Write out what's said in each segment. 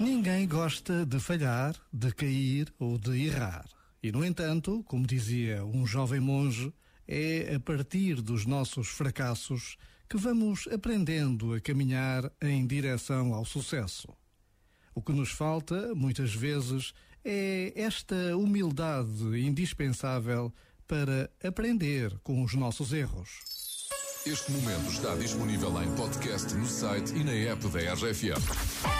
Ninguém gosta de falhar, de cair ou de errar. E, no entanto, como dizia um jovem monge, é a partir dos nossos fracassos que vamos aprendendo a caminhar em direção ao sucesso. O que nos falta, muitas vezes, é esta humildade indispensável para aprender com os nossos erros. Este momento está disponível em podcast no site e na app da RFM.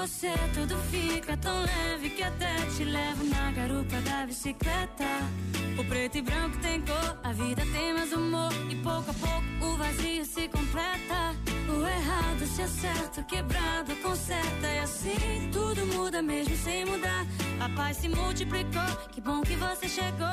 Você tudo fica tão leve que até te levo na garupa da bicicleta. O preto e branco tem cor, a vida tem mais humor. E pouco a pouco o vazio se completa. O errado se acerta, o quebrado conserta. E assim tudo muda mesmo sem mudar. A paz se multiplicou, que bom que você chegou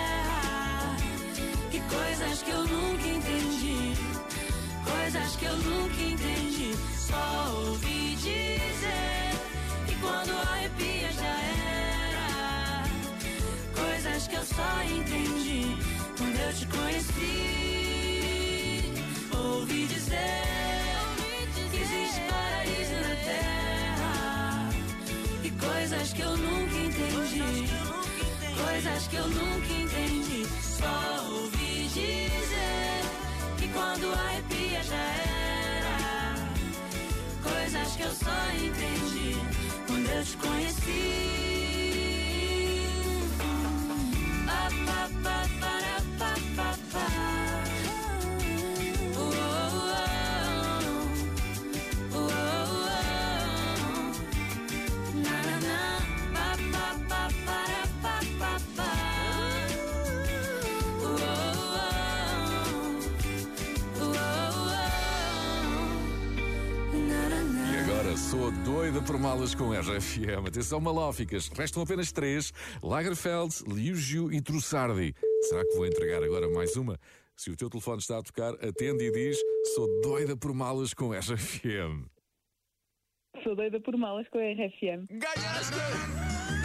Eu te conheci. Ouvi dizer que existe paraíso na terra. E coisas que eu nunca entendi. Coisas que eu nunca entendi. Só ouvi dizer que quando arrepia já era. Coisas que eu só entendi quando eu te conheci. Sou doida por malas com RFM. Atenção, malóficas. Restam apenas três: Lagerfeld, Liugio e Trussardi. Será que vou entregar agora mais uma? Se o teu telefone está a tocar, atende e diz: Sou doida por malas com RFM. Sou doida por malas com RFM. Ganhaste!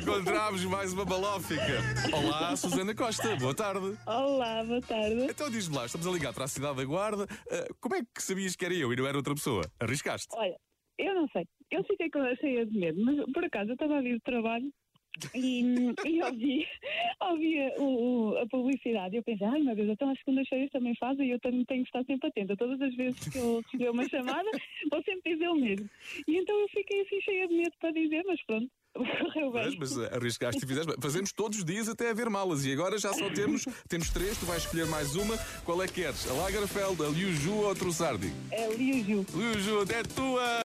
Encontramos mais uma malófica. Olá, Susana Costa. Boa tarde. Olá, boa tarde. Então diz-me lá, estamos a ligar para a cidade da Guarda. Ah, como é que sabias que era eu e não era outra pessoa? Arriscaste? Olha, eu não sei. Eu fiquei com cheia de medo, mas por acaso eu estava a vir do trabalho e, e ouvi, ouvi a, o- a publicidade e eu pensei, ai meu Deus, então as segundas-feiras também fazem e eu também tenho que estar sempre atenta. Todas as vezes que eu receber uma chamada, vou sempre dizer o mesmo. E então eu fiquei assim cheia de medo para dizer, mas pronto, correu bem. Mas, mas arriscaste e fizeste. Fazemos todos os dias até haver malas e agora já só temos, temos três. Tu vais escolher mais uma. Qual é que queres? A Lagerfeld, a Liu Ju ou a Trussardi? É Liu Ju. Liu Ju, é tua!